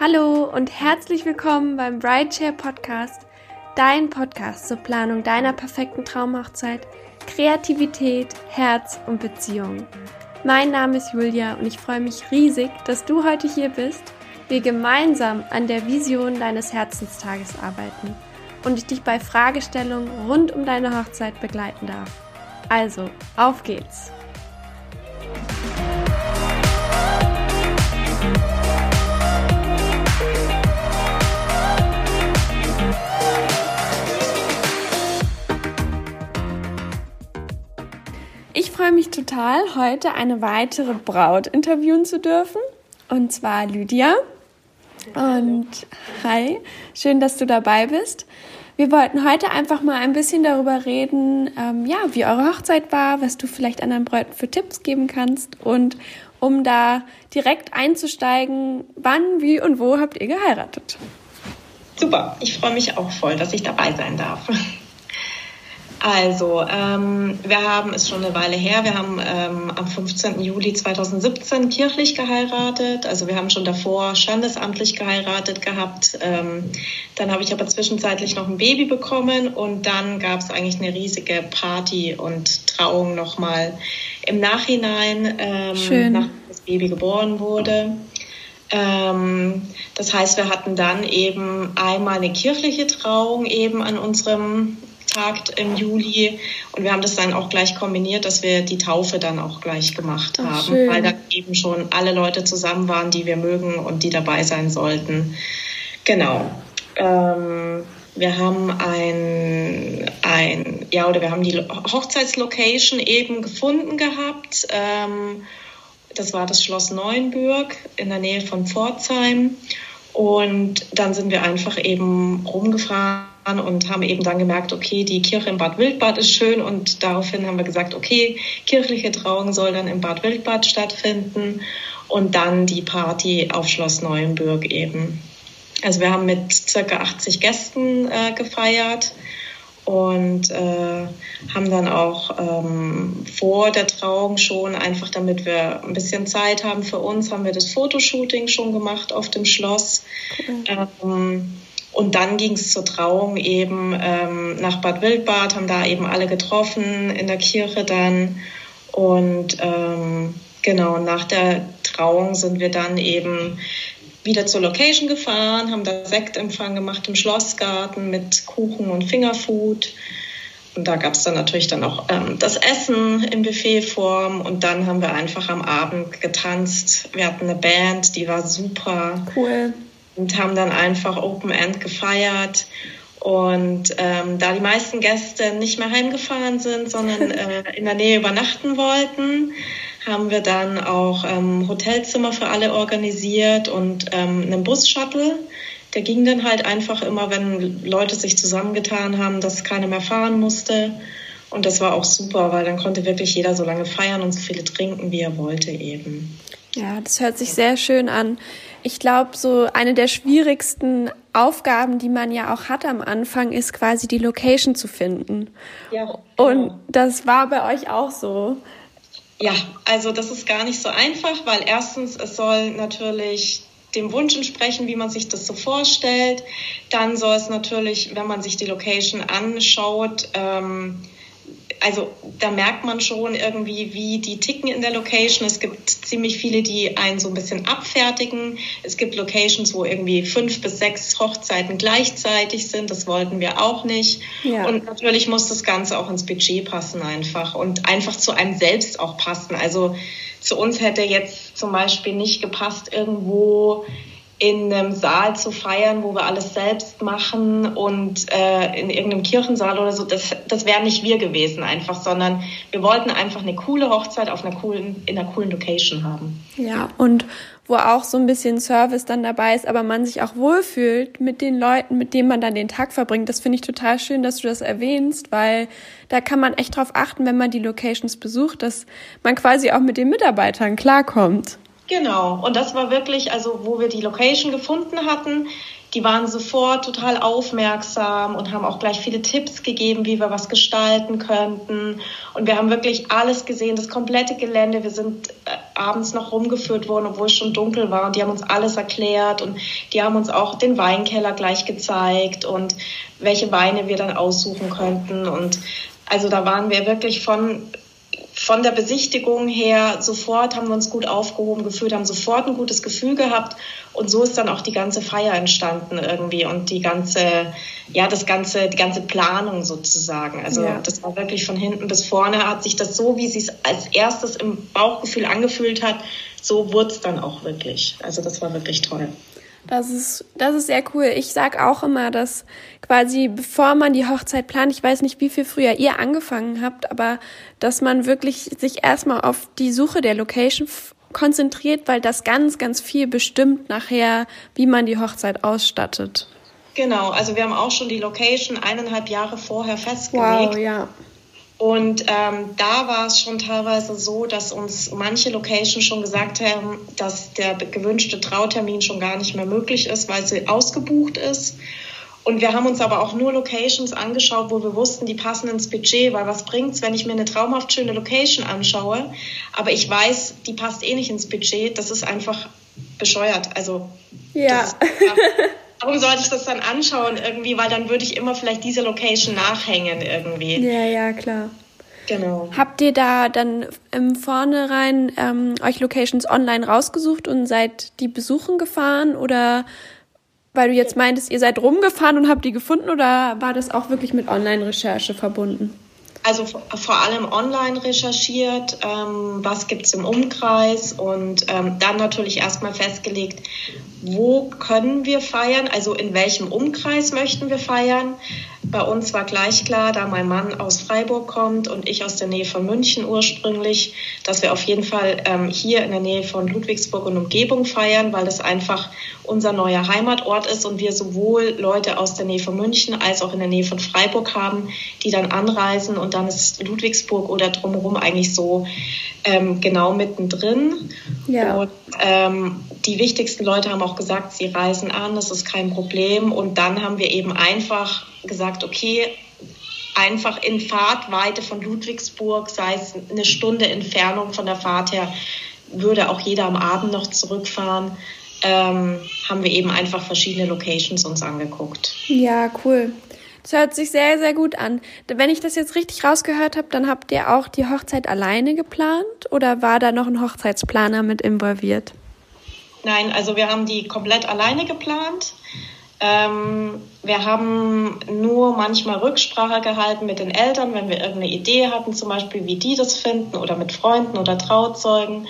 Hallo und herzlich willkommen beim Brideshare Podcast, dein Podcast zur Planung deiner perfekten Traumhochzeit, Kreativität, Herz und Beziehung. Mein Name ist Julia und ich freue mich riesig, dass du heute hier bist, wir gemeinsam an der Vision deines Herzenstages arbeiten und ich dich bei Fragestellungen rund um deine Hochzeit begleiten darf. Also, auf geht's! Freue mich total, heute eine weitere Braut interviewen zu dürfen. Und zwar Lydia. Und hi, schön, dass du dabei bist. Wir wollten heute einfach mal ein bisschen darüber reden, ähm, ja, wie eure Hochzeit war, was du vielleicht anderen Bräuten für Tipps geben kannst und um da direkt einzusteigen, wann, wie und wo habt ihr geheiratet? Super, ich freue mich auch voll, dass ich dabei sein darf. Also, ähm, wir haben, ist schon eine Weile her, wir haben ähm, am 15. Juli 2017 kirchlich geheiratet. Also wir haben schon davor standesamtlich geheiratet gehabt. Ähm, dann habe ich aber zwischenzeitlich noch ein Baby bekommen und dann gab es eigentlich eine riesige Party und Trauung nochmal im Nachhinein, ähm, nachdem das Baby geboren wurde. Ähm, das heißt, wir hatten dann eben einmal eine kirchliche Trauung eben an unserem Tag im Juli und wir haben das dann auch gleich kombiniert, dass wir die Taufe dann auch gleich gemacht Ach, haben, schön. weil da eben schon alle Leute zusammen waren, die wir mögen und die dabei sein sollten. Genau. Ähm, wir haben ein, ein, ja, oder wir haben die Hochzeitslocation eben gefunden gehabt. Ähm, das war das Schloss Neuenbürg in der Nähe von Pforzheim. Und dann sind wir einfach eben rumgefahren und haben eben dann gemerkt, okay, die Kirche im Bad Wildbad ist schön und daraufhin haben wir gesagt, okay, kirchliche Trauung soll dann im Bad Wildbad stattfinden und dann die Party auf Schloss Neuenburg eben. Also wir haben mit circa 80 Gästen äh, gefeiert und äh, haben dann auch ähm, vor der Trauung schon, einfach damit wir ein bisschen Zeit haben für uns, haben wir das Fotoshooting schon gemacht auf dem Schloss. Okay. Ähm, und dann ging es zur Trauung eben ähm, nach Bad Wildbad, haben da eben alle getroffen, in der Kirche dann. Und ähm, genau, nach der Trauung sind wir dann eben wieder zur Location gefahren, haben da Sektempfang gemacht im Schlossgarten mit Kuchen und Fingerfood. Und da gab es dann natürlich dann auch ähm, das Essen in Buffetform. Und dann haben wir einfach am Abend getanzt. Wir hatten eine Band, die war super. Cool und haben dann einfach Open End gefeiert. Und ähm, da die meisten Gäste nicht mehr heimgefahren sind, sondern äh, in der Nähe übernachten wollten, haben wir dann auch ähm, Hotelzimmer für alle organisiert und ähm, einen Bus-Shuttle. Der ging dann halt einfach immer, wenn Leute sich zusammengetan haben, dass keiner mehr fahren musste. Und das war auch super, weil dann konnte wirklich jeder so lange feiern und so viele trinken, wie er wollte eben. Ja, das hört sich sehr schön an. Ich glaube, so eine der schwierigsten Aufgaben, die man ja auch hat am Anfang, ist quasi die Location zu finden. Ja. Genau. Und das war bei euch auch so. Ja, also das ist gar nicht so einfach, weil erstens, es soll natürlich dem Wunsch entsprechen, wie man sich das so vorstellt. Dann soll es natürlich, wenn man sich die Location anschaut, ähm, also da merkt man schon irgendwie, wie die ticken in der Location. Es gibt ziemlich viele, die einen so ein bisschen abfertigen. Es gibt Locations, wo irgendwie fünf bis sechs Hochzeiten gleichzeitig sind. Das wollten wir auch nicht. Ja. Und natürlich muss das Ganze auch ins Budget passen einfach und einfach zu einem selbst auch passen. Also zu uns hätte jetzt zum Beispiel nicht gepasst, irgendwo in einem Saal zu feiern, wo wir alles selbst machen und äh, in irgendeinem Kirchensaal oder so, das, das wären nicht wir gewesen einfach, sondern wir wollten einfach eine coole Hochzeit auf einer coolen, in einer coolen Location haben. Ja, und wo auch so ein bisschen Service dann dabei ist, aber man sich auch wohlfühlt mit den Leuten, mit denen man dann den Tag verbringt. Das finde ich total schön, dass du das erwähnst, weil da kann man echt drauf achten, wenn man die Locations besucht, dass man quasi auch mit den Mitarbeitern klarkommt. Genau, und das war wirklich, also wo wir die Location gefunden hatten, die waren sofort total aufmerksam und haben auch gleich viele Tipps gegeben, wie wir was gestalten könnten. Und wir haben wirklich alles gesehen, das komplette Gelände. Wir sind äh, abends noch rumgeführt wurden, obwohl es schon dunkel war. Und die haben uns alles erklärt und die haben uns auch den Weinkeller gleich gezeigt und welche Weine wir dann aussuchen könnten. Und also da waren wir wirklich von von der Besichtigung her sofort haben wir uns gut aufgehoben gefühlt, haben sofort ein gutes Gefühl gehabt und so ist dann auch die ganze Feier entstanden irgendwie und die ganze, ja, das ganze, die ganze Planung sozusagen. Also ja. das war wirklich von hinten bis vorne hat sich das so, wie sie es als erstes im Bauchgefühl angefühlt hat, so wurde es dann auch wirklich. Also das war wirklich toll. Das ist, das ist sehr cool. Ich sag auch immer, dass quasi bevor man die Hochzeit plant, ich weiß nicht, wie viel früher ihr angefangen habt, aber dass man wirklich sich erstmal auf die Suche der Location konzentriert, weil das ganz, ganz viel bestimmt nachher, wie man die Hochzeit ausstattet. Genau, also wir haben auch schon die Location eineinhalb Jahre vorher festgelegt. Wow, ja. Und ähm, da war es schon teilweise so, dass uns manche Locations schon gesagt haben, dass der gewünschte Trautermin schon gar nicht mehr möglich ist, weil sie ausgebucht ist. Und wir haben uns aber auch nur Locations angeschaut, wo wir wussten, die passen ins Budget, weil was bringt's, wenn ich mir eine traumhaft schöne Location anschaue, aber ich weiß, die passt eh nicht ins Budget, das ist einfach bescheuert. Also ja. Ist, warum sollte ich das dann anschauen irgendwie, weil dann würde ich immer vielleicht diese Location nachhängen irgendwie. Ja, ja, klar. Genau. Habt ihr da dann im Vornherein ähm, euch Locations online rausgesucht und seid die besuchen gefahren oder weil du jetzt meintest, ihr seid rumgefahren und habt die gefunden oder war das auch wirklich mit Online-Recherche verbunden? Also vor allem online recherchiert, ähm, was gibt's im Umkreis und ähm, dann natürlich erstmal festgelegt, wo können wir feiern, also in welchem Umkreis möchten wir feiern. Bei uns war gleich klar, da mein Mann aus Freiburg kommt und ich aus der Nähe von München ursprünglich, dass wir auf jeden Fall ähm, hier in der Nähe von Ludwigsburg und Umgebung feiern, weil das einfach unser neuer Heimatort ist und wir sowohl Leute aus der Nähe von München als auch in der Nähe von Freiburg haben, die dann anreisen und dann ist Ludwigsburg oder drumherum eigentlich so ähm, genau mittendrin. Ja. Und ähm, die wichtigsten Leute haben auch gesagt, sie reisen an, das ist kein Problem. Und dann haben wir eben einfach gesagt, okay, einfach in Fahrtweite von Ludwigsburg, sei es eine Stunde Entfernung von der Fahrt her, würde auch jeder am Abend noch zurückfahren. Ähm, haben wir eben einfach verschiedene Locations uns angeguckt. Ja, cool. Das hört sich sehr, sehr gut an. Wenn ich das jetzt richtig rausgehört habe, dann habt ihr auch die Hochzeit alleine geplant oder war da noch ein Hochzeitsplaner mit involviert? Nein, also wir haben die komplett alleine geplant. Ähm, wir haben nur manchmal Rücksprache gehalten mit den Eltern, wenn wir irgendeine Idee hatten, zum Beispiel, wie die das finden oder mit Freunden oder Trauzeugen.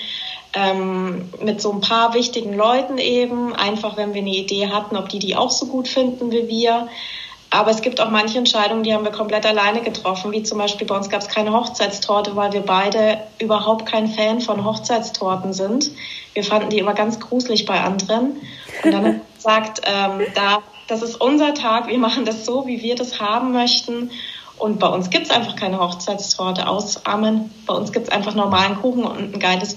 Ähm, mit so ein paar wichtigen Leuten eben, einfach wenn wir eine Idee hatten, ob die die auch so gut finden wie wir. Aber es gibt auch manche Entscheidungen, die haben wir komplett alleine getroffen, wie zum Beispiel bei uns gab es keine Hochzeitstorte, weil wir beide überhaupt kein Fan von Hochzeitstorten sind. Wir fanden die immer ganz gruselig bei anderen. Und dann gesagt, ähm, da, das ist unser Tag, wir machen das so, wie wir das haben möchten. Und bei uns gibt es einfach keine Hochzeitstorte aus Amen. Bei uns gibt es einfach normalen Kuchen und ein geiles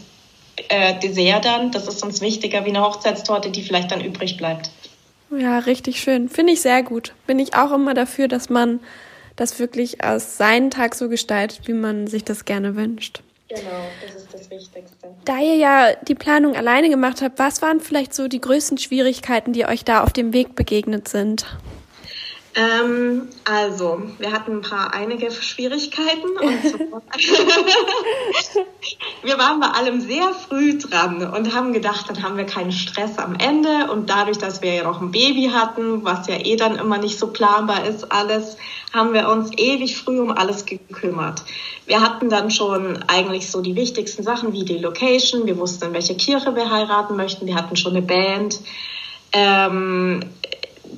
äh, Dessert dann. Das ist uns wichtiger wie eine Hochzeitstorte, die vielleicht dann übrig bleibt. Ja, richtig schön. Finde ich sehr gut. Bin ich auch immer dafür, dass man das wirklich aus seinen Tag so gestaltet, wie man sich das gerne wünscht. Genau, das ist das Wichtigste. Da ihr ja die Planung alleine gemacht habt, was waren vielleicht so die größten Schwierigkeiten, die euch da auf dem Weg begegnet sind? Ähm, also, wir hatten ein paar einige Schwierigkeiten. wir waren bei allem sehr früh dran und haben gedacht, dann haben wir keinen Stress am Ende. Und dadurch, dass wir ja noch ein Baby hatten, was ja eh dann immer nicht so planbar ist, alles, haben wir uns ewig früh um alles gekümmert. Wir hatten dann schon eigentlich so die wichtigsten Sachen wie die Location. Wir wussten, in welche Kirche wir heiraten möchten. Wir hatten schon eine Band. Ähm,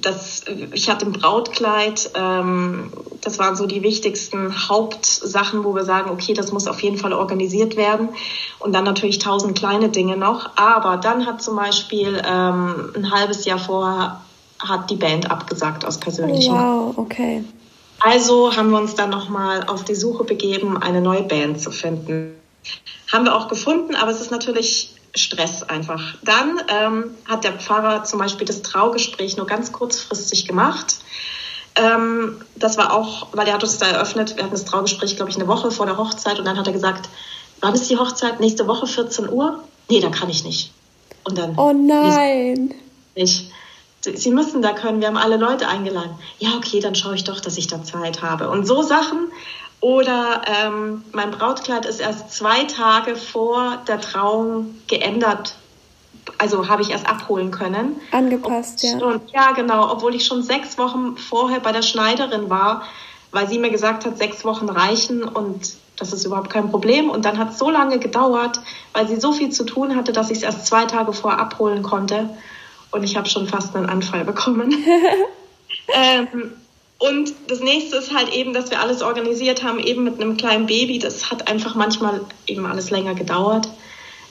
das, ich hatte ein Brautkleid. Ähm, das waren so die wichtigsten Hauptsachen, wo wir sagen, okay, das muss auf jeden Fall organisiert werden. Und dann natürlich tausend kleine Dinge noch. Aber dann hat zum Beispiel ähm, ein halbes Jahr vorher hat die Band abgesagt aus persönlichen. Wow, okay. Also haben wir uns dann nochmal auf die Suche begeben, eine neue Band zu finden. Haben wir auch gefunden, aber es ist natürlich Stress einfach. Dann ähm, hat der Pfarrer zum Beispiel das Traugespräch nur ganz kurzfristig gemacht. Ähm, das war auch, weil er hat uns da eröffnet, wir hatten das Traugespräch, glaube ich, eine Woche vor der Hochzeit und dann hat er gesagt, wann ist die Hochzeit? Nächste Woche 14 Uhr. nee, da kann ich nicht. Und dann. Oh nein. Ich, Sie müssen da können, wir haben alle Leute eingeladen. Ja, okay, dann schaue ich doch, dass ich da Zeit habe. Und so Sachen. Oder ähm, mein Brautkleid ist erst zwei Tage vor der Trauung geändert. Also habe ich erst abholen können. Angepasst, ja. Und, ja, genau. Obwohl ich schon sechs Wochen vorher bei der Schneiderin war, weil sie mir gesagt hat, sechs Wochen reichen und das ist überhaupt kein Problem. Und dann hat es so lange gedauert, weil sie so viel zu tun hatte, dass ich es erst zwei Tage vor abholen konnte. Und ich habe schon fast einen Anfall bekommen. ähm, und das nächste ist halt eben, dass wir alles organisiert haben, eben mit einem kleinen Baby. Das hat einfach manchmal eben alles länger gedauert.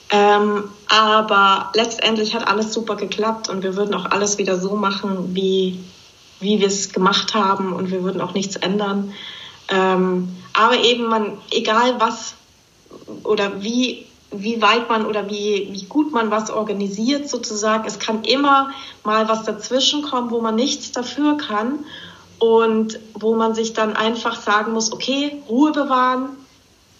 Ähm, aber letztendlich hat alles super geklappt und wir würden auch alles wieder so machen, wie, wie wir es gemacht haben und wir würden auch nichts ändern. Ähm, aber eben man, egal was oder wie, wie weit man oder wie, wie gut man was organisiert sozusagen, es kann immer mal was dazwischen kommen, wo man nichts dafür kann und wo man sich dann einfach sagen muss, okay, Ruhe bewahren,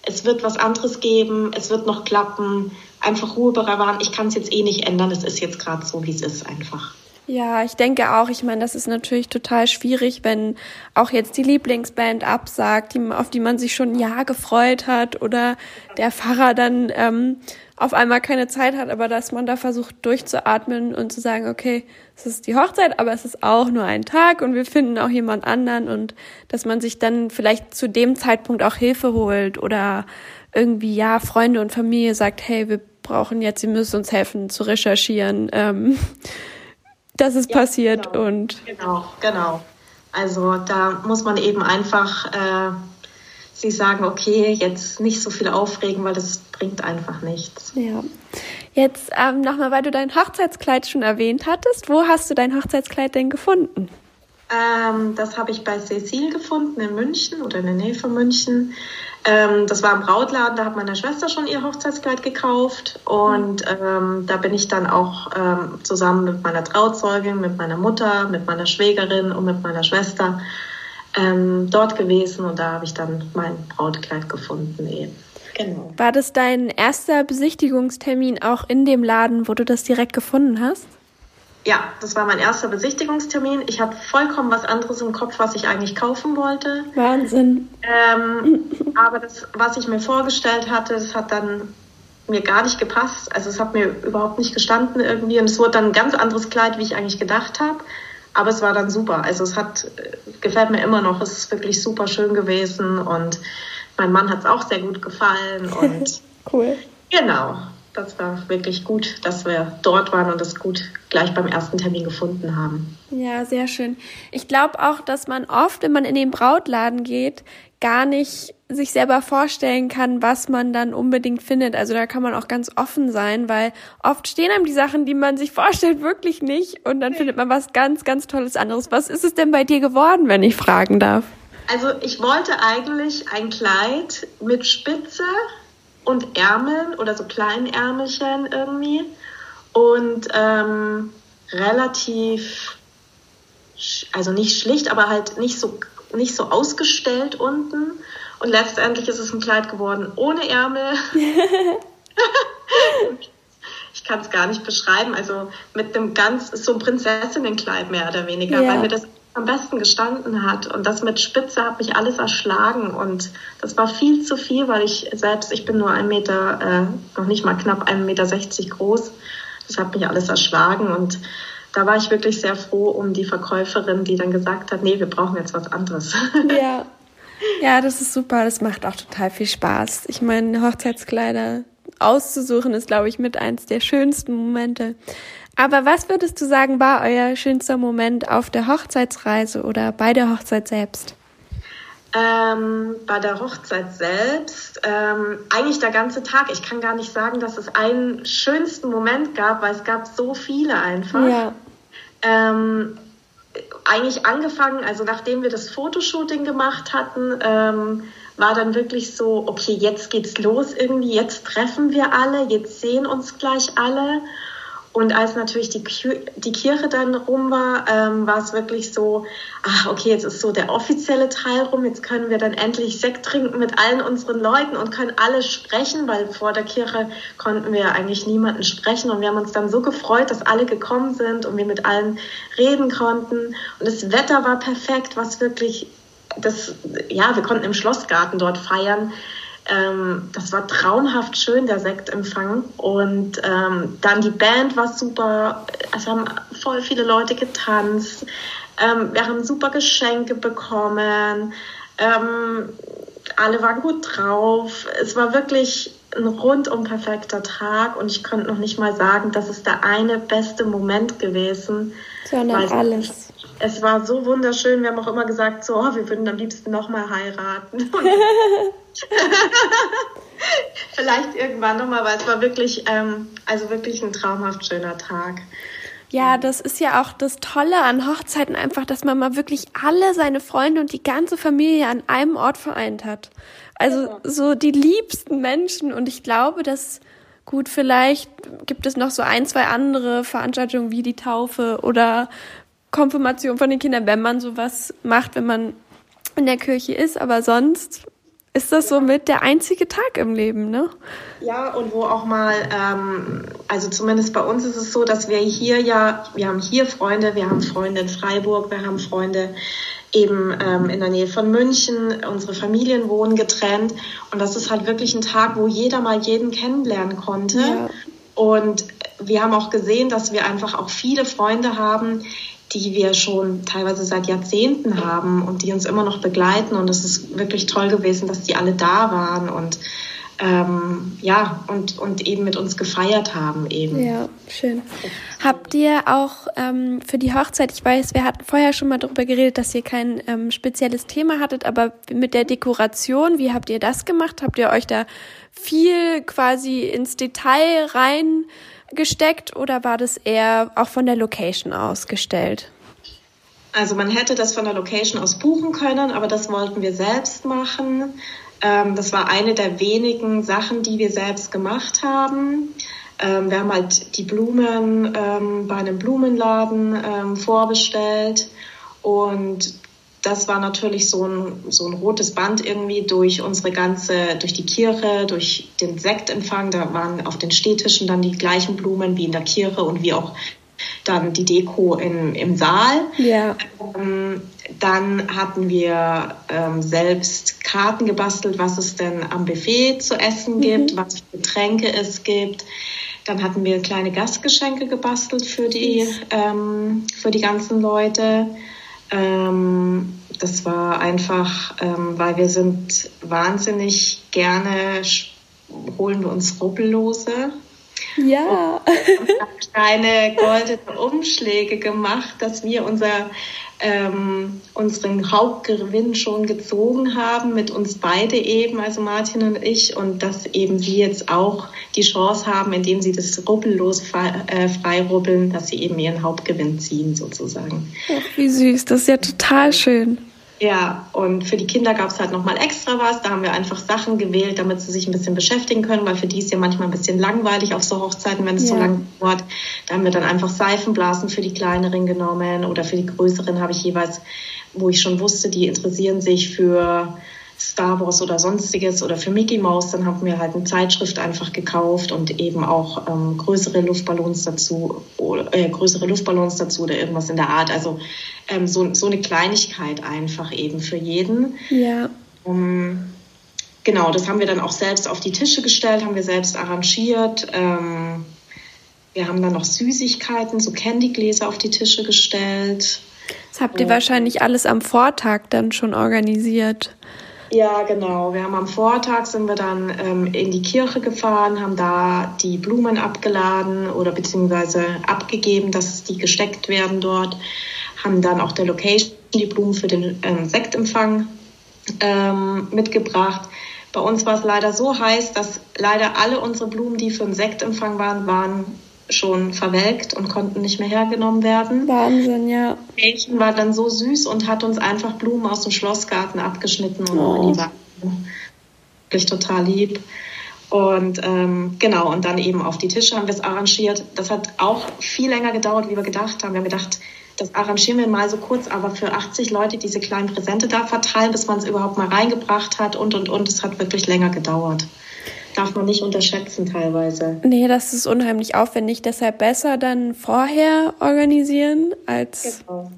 es wird was anderes geben, es wird noch klappen, einfach Ruhe bewahren, ich kann es jetzt eh nicht ändern, es ist jetzt gerade so, wie es ist einfach. Ja, ich denke auch. Ich meine, das ist natürlich total schwierig, wenn auch jetzt die Lieblingsband absagt, die, auf die man sich schon ein Jahr gefreut hat oder der Pfarrer dann ähm, auf einmal keine Zeit hat, aber dass man da versucht durchzuatmen und zu sagen, okay, es ist die Hochzeit, aber es ist auch nur ein Tag und wir finden auch jemand anderen und dass man sich dann vielleicht zu dem Zeitpunkt auch Hilfe holt oder irgendwie ja Freunde und Familie sagt, hey, wir brauchen jetzt, sie müssen uns helfen zu recherchieren. Ähm, dass es ja, passiert genau. und genau genau. Also da muss man eben einfach äh, sie sagen okay jetzt nicht so viel aufregen weil das bringt einfach nichts. Ja. Jetzt ähm, nochmal weil du dein Hochzeitskleid schon erwähnt hattest wo hast du dein Hochzeitskleid denn gefunden ähm, das habe ich bei Cecil gefunden in München oder in der Nähe von München ähm, das war im Brautladen, da hat meine Schwester schon ihr Hochzeitskleid gekauft und ähm, da bin ich dann auch ähm, zusammen mit meiner Trauzeugin, mit meiner Mutter, mit meiner Schwägerin und mit meiner Schwester ähm, dort gewesen und da habe ich dann mein Brautkleid gefunden eben. Genau. War das dein erster Besichtigungstermin auch in dem Laden, wo du das direkt gefunden hast? Ja, das war mein erster Besichtigungstermin. Ich hatte vollkommen was anderes im Kopf, was ich eigentlich kaufen wollte. Wahnsinn. Ähm, aber das, was ich mir vorgestellt hatte, das hat dann mir gar nicht gepasst. Also es hat mir überhaupt nicht gestanden irgendwie. Und es wurde dann ein ganz anderes Kleid, wie ich eigentlich gedacht habe. Aber es war dann super. Also es hat, gefällt mir immer noch. Es ist wirklich super schön gewesen. Und mein Mann hat es auch sehr gut gefallen. Und cool. Genau das war wirklich gut, dass wir dort waren und das gut gleich beim ersten Termin gefunden haben. Ja, sehr schön. Ich glaube auch, dass man oft, wenn man in den Brautladen geht, gar nicht sich selber vorstellen kann, was man dann unbedingt findet. Also da kann man auch ganz offen sein, weil oft stehen einem die Sachen, die man sich vorstellt, wirklich nicht und dann findet man was ganz, ganz Tolles anderes. Was ist es denn bei dir geworden, wenn ich fragen darf? Also ich wollte eigentlich ein Kleid mit Spitze, und Ärmeln oder so kleinen Ärmelchen irgendwie und ähm, relativ, also nicht schlicht, aber halt nicht so, nicht so ausgestellt unten. Und letztendlich ist es ein Kleid geworden ohne Ärmel. ich kann es gar nicht beschreiben. Also mit einem ganz, so ein Prinzessinnenkleid mehr oder weniger, ja. weil mir das am besten gestanden hat. Und das mit Spitze hat mich alles erschlagen. Und das war viel zu viel, weil ich selbst, ich bin nur ein Meter, äh, noch nicht mal knapp 1,60 Meter groß. Das hat mich alles erschlagen. Und da war ich wirklich sehr froh um die Verkäuferin, die dann gesagt hat, nee, wir brauchen jetzt was anderes. Ja. Ja, das ist super. Das macht auch total viel Spaß. Ich meine, Hochzeitskleider auszusuchen ist, glaube ich, mit eins der schönsten Momente. Aber was würdest du sagen, war euer schönster Moment auf der Hochzeitsreise oder bei der Hochzeit selbst? Ähm, bei der Hochzeit selbst, ähm, eigentlich der ganze Tag. Ich kann gar nicht sagen, dass es einen schönsten Moment gab, weil es gab so viele einfach. Ja. Ähm, eigentlich angefangen, also nachdem wir das Fotoshooting gemacht hatten, ähm, war dann wirklich so, okay, jetzt geht's los irgendwie, jetzt treffen wir alle, jetzt sehen uns gleich alle. Und als natürlich die, die Kirche dann rum war, ähm, war es wirklich so, ach okay, jetzt ist so der offizielle Teil rum, jetzt können wir dann endlich Sekt trinken mit allen unseren Leuten und können alle sprechen, weil vor der Kirche konnten wir eigentlich niemanden sprechen. Und wir haben uns dann so gefreut, dass alle gekommen sind und wir mit allen reden konnten. Und das Wetter war perfekt, was wirklich, das, ja, wir konnten im Schlossgarten dort feiern. Ähm, das war traumhaft schön, der Sektempfang. Und ähm, dann die Band war super. Es haben voll viele Leute getanzt. Ähm, wir haben super Geschenke bekommen. Ähm, alle waren gut drauf. Es war wirklich ein rundum perfekter Tag und ich konnte noch nicht mal sagen, das ist der eine beste Moment gewesen. Sondern alles. Es war so wunderschön. Wir haben auch immer gesagt, so, oh, wir würden am liebsten nochmal heiraten. Vielleicht irgendwann nochmal, weil es war wirklich, ähm, also wirklich ein traumhaft schöner Tag. Ja, das ist ja auch das Tolle an Hochzeiten einfach, dass man mal wirklich alle seine Freunde und die ganze Familie an einem Ort vereint hat. Also so die liebsten Menschen und ich glaube, dass gut, vielleicht gibt es noch so ein, zwei andere Veranstaltungen wie die Taufe oder Konfirmation von den Kindern, wenn man sowas macht, wenn man in der Kirche ist, aber sonst ist das so mit der einzige Tag im Leben, ne? Ja, und wo auch mal, ähm, also zumindest bei uns ist es so, dass wir hier ja, wir haben hier Freunde, wir haben Freunde in Freiburg, wir haben Freunde eben ähm, in der Nähe von München, unsere Familien wohnen getrennt und das ist halt wirklich ein Tag, wo jeder mal jeden kennenlernen konnte. Ja. Und wir haben auch gesehen, dass wir einfach auch viele Freunde haben, die wir schon teilweise seit Jahrzehnten haben und die uns immer noch begleiten. Und es ist wirklich toll gewesen, dass die alle da waren und ähm, ja, und, und eben mit uns gefeiert haben eben. Ja, schön. Habt ihr auch ähm, für die Hochzeit, ich weiß, wir hatten vorher schon mal darüber geredet, dass ihr kein ähm, spezielles Thema hattet, aber mit der Dekoration, wie habt ihr das gemacht? Habt ihr euch da viel quasi ins Detail rein gesteckt oder war das eher auch von der Location ausgestellt? Also man hätte das von der Location aus buchen können, aber das wollten wir selbst machen. Ähm, das war eine der wenigen Sachen, die wir selbst gemacht haben. Ähm, wir haben halt die Blumen ähm, bei einem Blumenladen vorbestellt und das war natürlich so ein, so ein rotes Band irgendwie durch unsere ganze, durch die Kirche, durch den Sektempfang. Da waren auf den Stehtischen dann die gleichen Blumen wie in der Kirche und wie auch dann die Deko in, im Saal. Ja. Ähm, dann hatten wir ähm, selbst Karten gebastelt, was es denn am Buffet zu essen mhm. gibt, was für Getränke es gibt. Dann hatten wir kleine Gastgeschenke gebastelt für die, ähm, für die ganzen Leute. Ähm, das war einfach, ähm, weil wir sind wahnsinnig gerne, holen wir uns Rubbellose. Ja. Und haben kleine goldene Umschläge gemacht, dass wir unser ähm, unseren Hauptgewinn schon gezogen haben, mit uns beide eben, also Martin und ich, und dass eben sie jetzt auch die Chance haben, indem sie das rubbellos frei, äh, freirubbeln, dass sie eben ihren Hauptgewinn ziehen sozusagen. Ach, wie süß, das ist ja total schön. Ja, und für die Kinder gab es halt nochmal extra was. Da haben wir einfach Sachen gewählt, damit sie sich ein bisschen beschäftigen können, weil für die ist ja manchmal ein bisschen langweilig auf so Hochzeiten, wenn es ja. so lang dauert. Da haben wir dann einfach Seifenblasen für die kleineren genommen oder für die größeren habe ich jeweils, wo ich schon wusste, die interessieren sich für Star Wars oder sonstiges oder für Mickey Mouse, dann haben wir halt eine Zeitschrift einfach gekauft und eben auch ähm, größere Luftballons dazu oder äh, größere Luftballons dazu oder irgendwas in der Art. Also ähm, so, so eine Kleinigkeit einfach eben für jeden. Ja. Um, genau, das haben wir dann auch selbst auf die Tische gestellt, haben wir selbst arrangiert. Ähm, wir haben dann noch Süßigkeiten, so Candygläser auf die Tische gestellt. Das habt ihr wahrscheinlich alles am Vortag dann schon organisiert. Ja, genau. Wir haben am Vortag sind wir dann ähm, in die Kirche gefahren, haben da die Blumen abgeladen oder beziehungsweise abgegeben, dass die gesteckt werden dort, haben dann auch der Location die Blumen für den ähm, Sektempfang ähm, mitgebracht. Bei uns war es leider so heiß, dass leider alle unsere Blumen, die für den Sektempfang waren, waren schon verwelkt und konnten nicht mehr hergenommen werden. Wahnsinn, ja. Mädchen war dann so süß und hat uns einfach Blumen aus dem Schlossgarten abgeschnitten und oh. in die Wirklich total lieb. Und ähm, genau, und dann eben auf die Tische haben wir es arrangiert. Das hat auch viel länger gedauert, wie wir gedacht haben. Wir haben gedacht, das arrangieren wir mal so kurz, aber für 80 Leute diese kleinen Präsente da verteilen, bis man es überhaupt mal reingebracht hat und, und, und. Es hat wirklich länger gedauert. Darf man nicht unterschätzen teilweise. Nee, das ist unheimlich aufwendig. Deshalb besser dann vorher organisieren, als genau.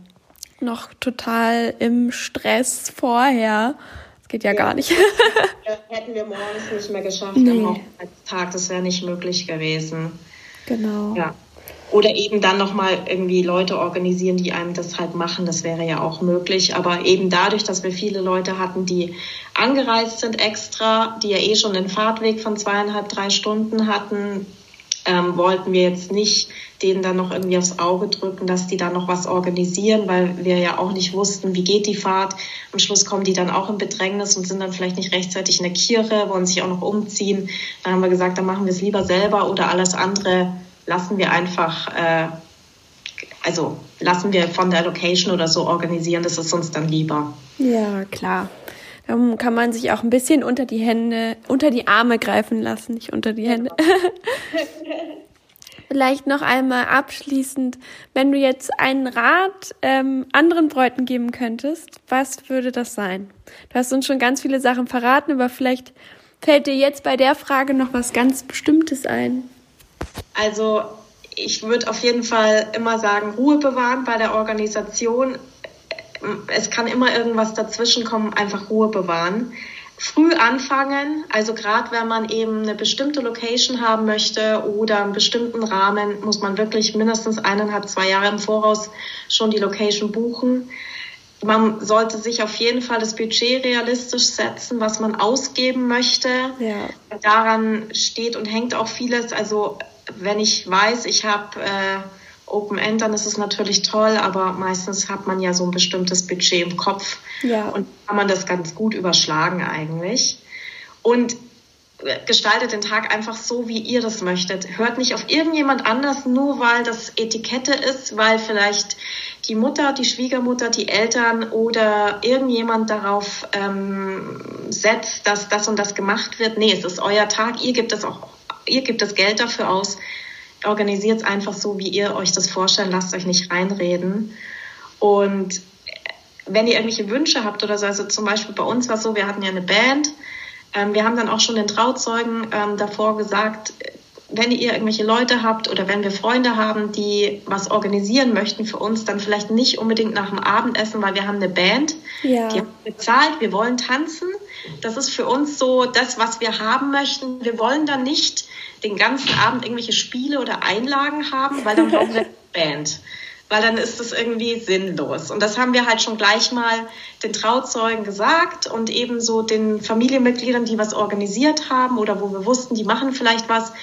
noch total im Stress vorher. Das geht ja, ja. gar nicht. Hätten wir morgens nicht mehr geschafft nee. am Hochzeitstag. Das wäre nicht möglich gewesen. Genau. Ja. Oder eben dann nochmal irgendwie Leute organisieren, die einem das halt machen. Das wäre ja auch möglich. Aber eben dadurch, dass wir viele Leute hatten, die angereist sind extra, die ja eh schon den Fahrtweg von zweieinhalb, drei Stunden hatten, ähm, wollten wir jetzt nicht denen dann noch irgendwie aufs Auge drücken, dass die da noch was organisieren, weil wir ja auch nicht wussten, wie geht die Fahrt. Am Schluss kommen die dann auch in Bedrängnis und sind dann vielleicht nicht rechtzeitig in der Kirche, wollen sich auch noch umziehen. Dann haben wir gesagt, dann machen wir es lieber selber oder alles andere lassen wir einfach, äh, also lassen wir von der Location oder so organisieren, das ist uns dann lieber. Ja, klar. Dann kann man sich auch ein bisschen unter die Hände, unter die Arme greifen lassen, nicht unter die Hände. Vielleicht noch einmal abschließend, wenn du jetzt einen Rat ähm, anderen Bräuten geben könntest, was würde das sein? Du hast uns schon ganz viele Sachen verraten, aber vielleicht fällt dir jetzt bei der Frage noch was ganz Bestimmtes ein. Also ich würde auf jeden Fall immer sagen, Ruhe bewahren bei der Organisation. Es kann immer irgendwas dazwischen kommen, einfach Ruhe bewahren. Früh anfangen, also gerade wenn man eben eine bestimmte Location haben möchte oder einen bestimmten Rahmen, muss man wirklich mindestens eineinhalb, zwei Jahre im Voraus schon die Location buchen. Man sollte sich auf jeden Fall das Budget realistisch setzen, was man ausgeben möchte. Ja. Daran steht und hängt auch vieles. Also wenn ich weiß, ich habe äh, Open End, dann ist es natürlich toll, aber meistens hat man ja so ein bestimmtes Budget im Kopf ja. und kann man das ganz gut überschlagen eigentlich. Und gestaltet den Tag einfach so, wie ihr das möchtet. Hört nicht auf irgendjemand anders, nur weil das Etikette ist, weil vielleicht die Mutter, die Schwiegermutter, die Eltern oder irgendjemand darauf ähm, setzt, dass das und das gemacht wird. Nee, es ist euer Tag, ihr gebt das auch ihr gebt das Geld dafür aus, organisiert es einfach so, wie ihr euch das vorstellt, lasst euch nicht reinreden. Und wenn ihr irgendwelche Wünsche habt oder so, also zum Beispiel bei uns war es so, wir hatten ja eine Band, ähm, wir haben dann auch schon den Trauzeugen ähm, davor gesagt, wenn ihr irgendwelche Leute habt oder wenn wir Freunde haben, die was organisieren möchten für uns, dann vielleicht nicht unbedingt nach dem Abendessen, weil wir haben eine Band, ja. die haben bezahlt, wir wollen tanzen. Das ist für uns so das, was wir haben möchten. Wir wollen dann nicht den ganzen Abend irgendwelche Spiele oder Einlagen haben, weil dann brauchen wir eine Band. Weil dann ist das irgendwie sinnlos. Und das haben wir halt schon gleich mal den Trauzeugen gesagt und ebenso den Familienmitgliedern, die was organisiert haben oder wo wir wussten, die machen vielleicht was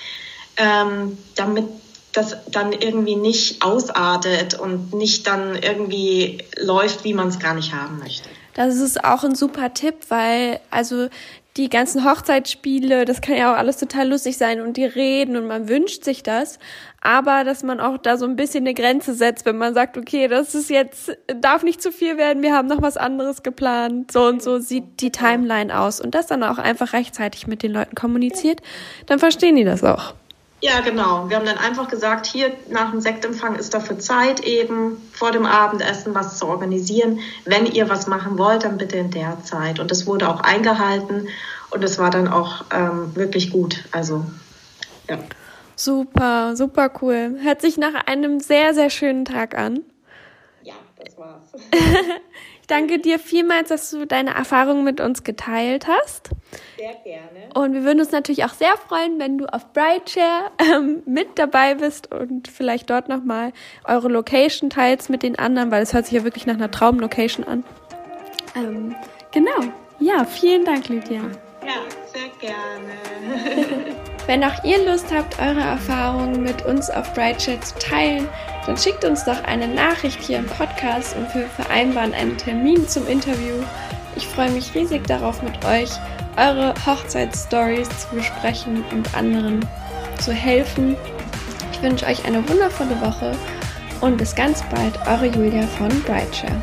ähm, damit das dann irgendwie nicht ausartet und nicht dann irgendwie läuft, wie man es gar nicht haben möchte. Das ist auch ein super Tipp, weil also die ganzen Hochzeitsspiele, das kann ja auch alles total lustig sein und die reden und man wünscht sich das, aber dass man auch da so ein bisschen eine Grenze setzt, wenn man sagt, okay, das ist jetzt, darf nicht zu viel werden, wir haben noch was anderes geplant, so und so sieht die Timeline aus und das dann auch einfach rechtzeitig mit den Leuten kommuniziert, dann verstehen die das auch. Ja, genau. Wir haben dann einfach gesagt, hier nach dem Sektempfang ist dafür Zeit, eben vor dem Abendessen was zu organisieren. Wenn ihr was machen wollt, dann bitte in der Zeit. Und das wurde auch eingehalten und es war dann auch ähm, wirklich gut. Also, ja. Super, super cool. Hört sich nach einem sehr, sehr schönen Tag an. Ja, das war's. ich danke dir vielmals, dass du deine Erfahrungen mit uns geteilt hast. Sehr gerne. Und wir würden uns natürlich auch sehr freuen, wenn du auf Brightshare ähm, mit dabei bist und vielleicht dort nochmal eure Location teilst mit den anderen, weil es hört sich ja wirklich nach einer Traumlocation an. Ähm, genau. Ja, vielen Dank, Lydia. Ja, sehr gerne. Wenn auch ihr Lust habt, eure Erfahrungen mit uns auf Brightshare zu teilen, dann schickt uns doch eine Nachricht hier im Podcast und wir vereinbaren einen Termin zum Interview. Ich freue mich riesig darauf, mit euch eure Hochzeitsstories zu besprechen und anderen zu helfen. Ich wünsche euch eine wundervolle Woche und bis ganz bald, eure Julia von Brightshare.